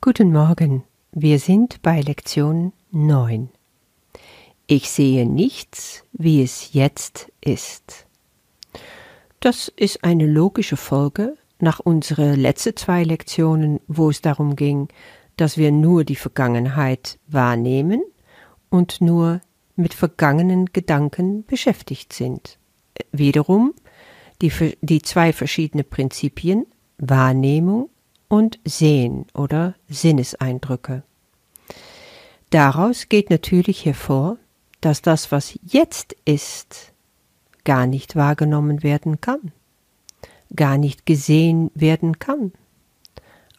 Guten Morgen, wir sind bei Lektion 9. Ich sehe nichts, wie es jetzt ist. Das ist eine logische Folge nach unseren letzten zwei Lektionen, wo es darum ging, dass wir nur die Vergangenheit wahrnehmen und nur mit vergangenen Gedanken beschäftigt sind. Wiederum die, die zwei verschiedene Prinzipien Wahrnehmung und Sehen oder Sinneseindrücke. Daraus geht natürlich hervor, dass das, was jetzt ist, gar nicht wahrgenommen werden kann, gar nicht gesehen werden kann,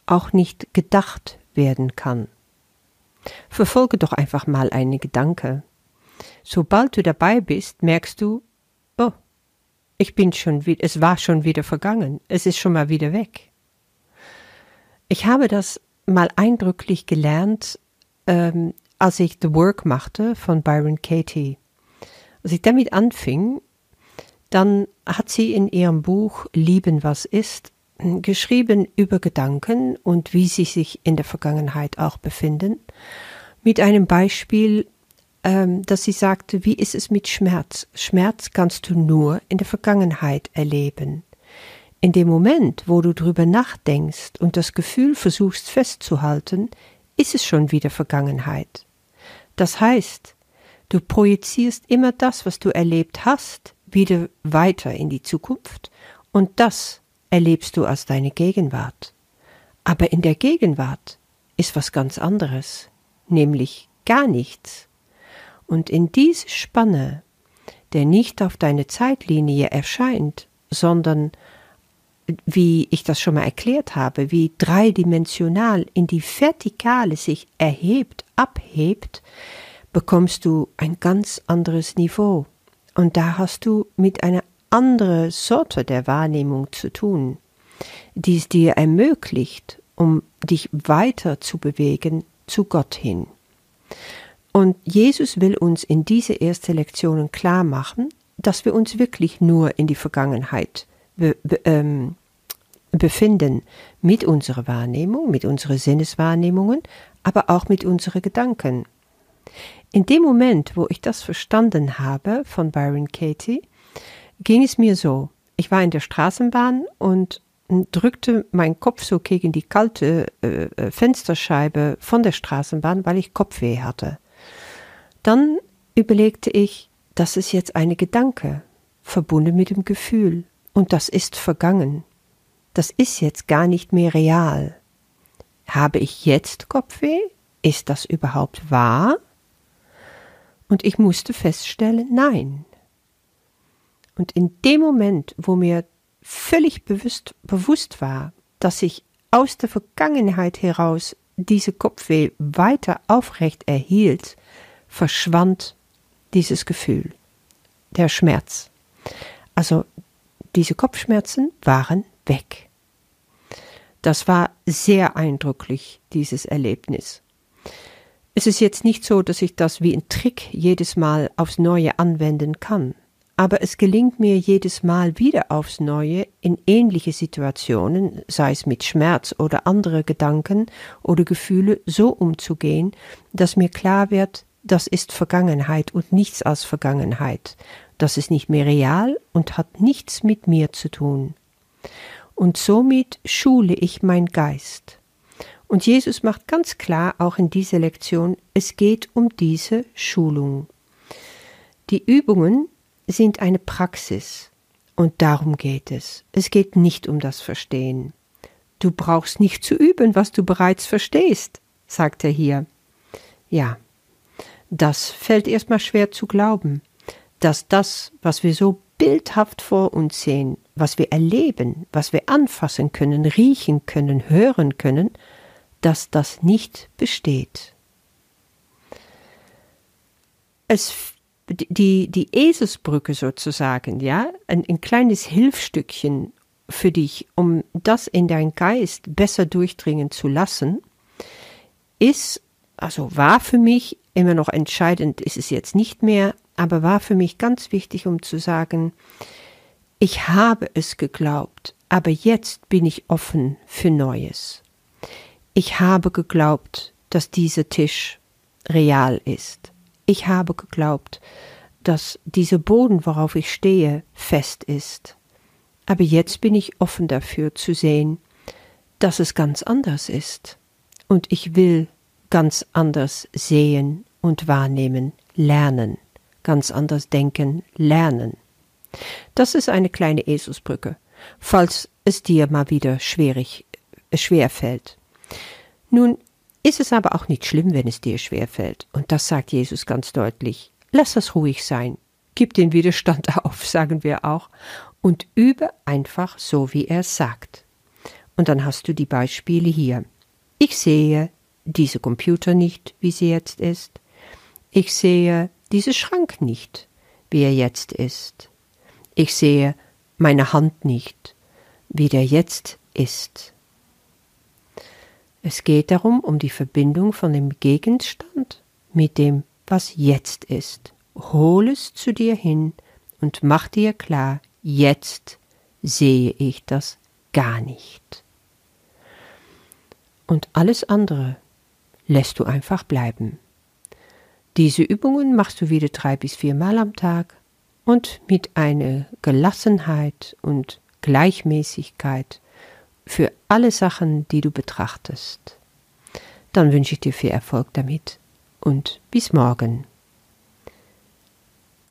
auch nicht gedacht werden kann. Verfolge doch einfach mal einen Gedanke. Sobald du dabei bist, merkst du, oh, ich bin schon wieder, es war schon wieder vergangen, es ist schon mal wieder weg. Ich habe das mal eindrücklich gelernt, ähm, als ich The Work machte von Byron Katie. Als ich damit anfing, dann hat sie in ihrem Buch Lieben, was ist geschrieben über Gedanken und wie sie sich in der Vergangenheit auch befinden, mit einem Beispiel, ähm, dass sie sagte, wie ist es mit Schmerz? Schmerz kannst du nur in der Vergangenheit erleben. In dem Moment, wo du drüber nachdenkst und das Gefühl versuchst festzuhalten, ist es schon wieder Vergangenheit. Das heißt, du projizierst immer das, was du erlebt hast, wieder weiter in die Zukunft und das erlebst du als deine Gegenwart. Aber in der Gegenwart ist was ganz anderes, nämlich gar nichts. Und in diese Spanne, der nicht auf deine Zeitlinie erscheint, sondern wie ich das schon mal erklärt habe, wie dreidimensional in die Vertikale sich erhebt, abhebt, bekommst du ein ganz anderes Niveau. Und da hast du mit einer andere Sorte der Wahrnehmung zu tun, die es dir ermöglicht, um dich weiter zu bewegen zu Gott hin. Und Jesus will uns in diese erste Lektionen klar machen, dass wir uns wirklich nur in die Vergangenheit be be ähm, befinden mit unserer Wahrnehmung, mit unseren Sinneswahrnehmungen, aber auch mit unseren Gedanken. In dem Moment, wo ich das verstanden habe von Byron Katie, ging es mir so. Ich war in der Straßenbahn und drückte meinen Kopf so gegen die kalte äh, äh, Fensterscheibe von der Straßenbahn, weil ich Kopfweh hatte. Dann überlegte ich, das ist jetzt eine Gedanke, verbunden mit dem Gefühl, und das ist vergangen. Das ist jetzt gar nicht mehr real. Habe ich jetzt Kopfweh? Ist das überhaupt wahr? Und ich musste feststellen, nein, und in dem Moment, wo mir völlig bewusst, bewusst war, dass ich aus der Vergangenheit heraus diese Kopfweh weiter aufrecht erhielt, verschwand dieses Gefühl, der Schmerz. Also diese Kopfschmerzen waren weg. Das war sehr eindrücklich, dieses Erlebnis. Es ist jetzt nicht so, dass ich das wie ein Trick jedes Mal aufs Neue anwenden kann aber es gelingt mir jedes Mal wieder aufs Neue in ähnliche Situationen, sei es mit Schmerz oder andere Gedanken oder Gefühle, so umzugehen, dass mir klar wird, das ist Vergangenheit und nichts als Vergangenheit. Das ist nicht mehr real und hat nichts mit mir zu tun. Und somit schule ich mein Geist. Und Jesus macht ganz klar auch in dieser Lektion, es geht um diese Schulung. Die Übungen, sind eine Praxis. Und darum geht es. Es geht nicht um das Verstehen. Du brauchst nicht zu üben, was du bereits verstehst, sagt er hier. Ja, das fällt erstmal schwer zu glauben, dass das, was wir so bildhaft vor uns sehen, was wir erleben, was wir anfassen können, riechen können, hören können, dass das nicht besteht. Es die, die Eselsbrücke sozusagen, ja, ein, ein kleines Hilfstückchen für dich, um das in dein Geist besser durchdringen zu lassen, ist, also war für mich immer noch entscheidend, ist es jetzt nicht mehr, aber war für mich ganz wichtig, um zu sagen, ich habe es geglaubt, aber jetzt bin ich offen für Neues. Ich habe geglaubt, dass dieser Tisch real ist. Ich habe geglaubt, dass dieser Boden, worauf ich stehe, fest ist. Aber jetzt bin ich offen dafür zu sehen, dass es ganz anders ist. Und ich will ganz anders sehen und wahrnehmen, lernen, ganz anders denken, lernen. Das ist eine kleine Eselsbrücke, falls es dir mal wieder schwierig, äh, schwer fällt. Nun ist es aber auch nicht schlimm, wenn es dir schwer fällt. Und das sagt Jesus ganz deutlich. Lass das ruhig sein. Gib den Widerstand auf, sagen wir auch, und übe einfach so, wie er sagt. Und dann hast du die Beispiele hier. Ich sehe diese Computer nicht, wie sie jetzt ist. Ich sehe diese Schrank nicht, wie er jetzt ist. Ich sehe meine Hand nicht, wie der jetzt ist. Es geht darum, um die Verbindung von dem Gegenstand mit dem, was jetzt ist. Hol es zu dir hin und mach dir klar, jetzt sehe ich das gar nicht. Und alles andere lässt du einfach bleiben. Diese Übungen machst du wieder drei bis viermal am Tag und mit einer Gelassenheit und Gleichmäßigkeit für alle Sachen, die du betrachtest. Dann wünsche ich dir viel Erfolg damit und bis morgen.